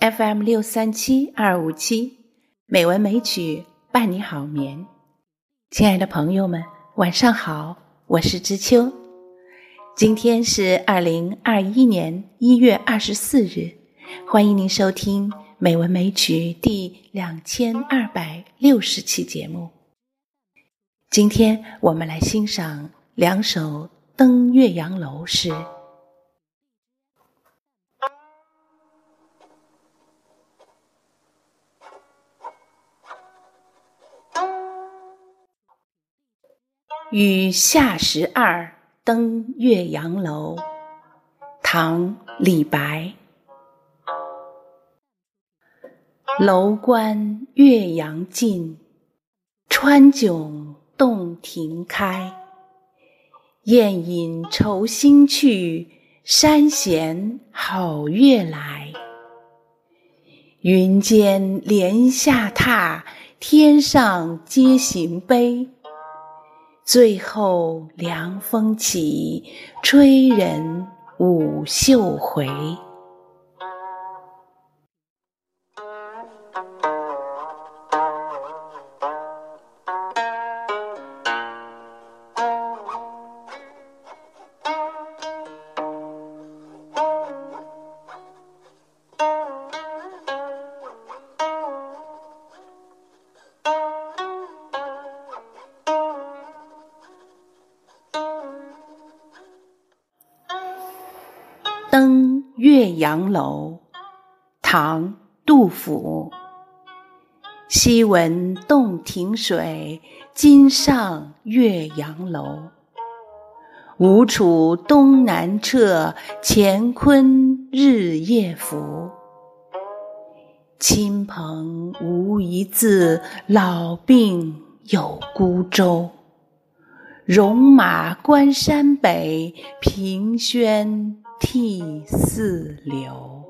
FM 六三七二五七，美文美曲伴你好眠。亲爱的朋友们，晚上好，我是知秋。今天是二零二一年一月二十四日，欢迎您收听《美文美曲》第两千二百六十期节目。今天我们来欣赏两首《登岳阳楼》诗。与夏十二登岳阳楼，唐·李白。楼观岳阳尽，川迥洞庭开。雁引愁心去，山弦好月来。云间莲下踏，天上皆行悲。最后凉风起，吹人舞袖回。岳阳楼，唐·杜甫。昔闻洞庭水，今上岳阳楼。吴楚东南坼，乾坤日夜浮。亲朋无一字，老病有孤舟。戎马关山北，凭轩。涕泗流。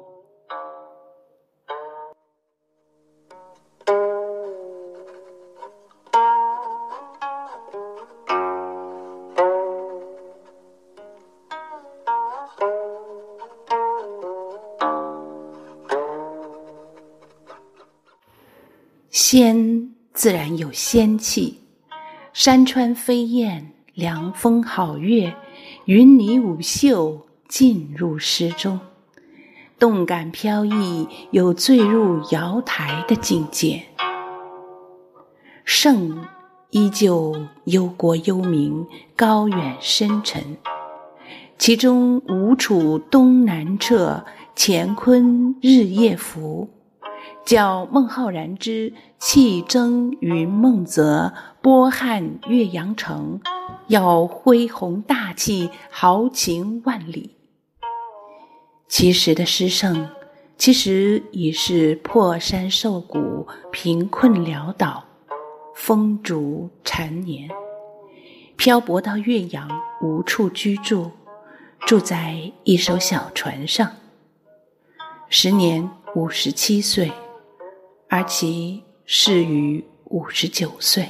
仙自然有仙气，山川飞燕，凉风好月，云霓舞袖。进入诗中，动感飘逸，有坠入瑶台的境界。圣依旧忧国忧民，高远深沉。其中吴楚东南坼，乾坤日夜浮，叫孟浩然之气蒸云梦泽，波撼岳阳城，要恢宏大气，豪情万里。其实的诗圣，其实已是破山受谷、贫困潦倒、风烛残年，漂泊到岳阳，无处居住，住在一艘小船上。时年五十七岁，而其逝于五十九岁。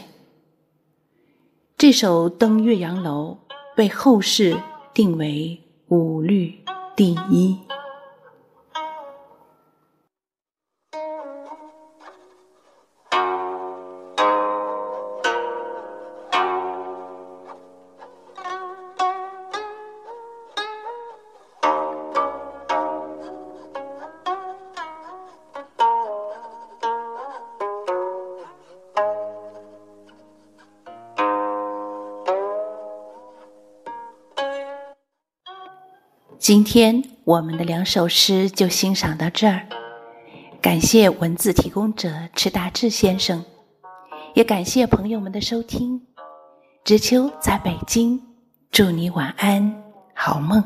这首《登岳阳楼》被后世定为五律第一。今天我们的两首诗就欣赏到这儿，感谢文字提供者迟大志先生，也感谢朋友们的收听。知秋在北京，祝你晚安，好梦。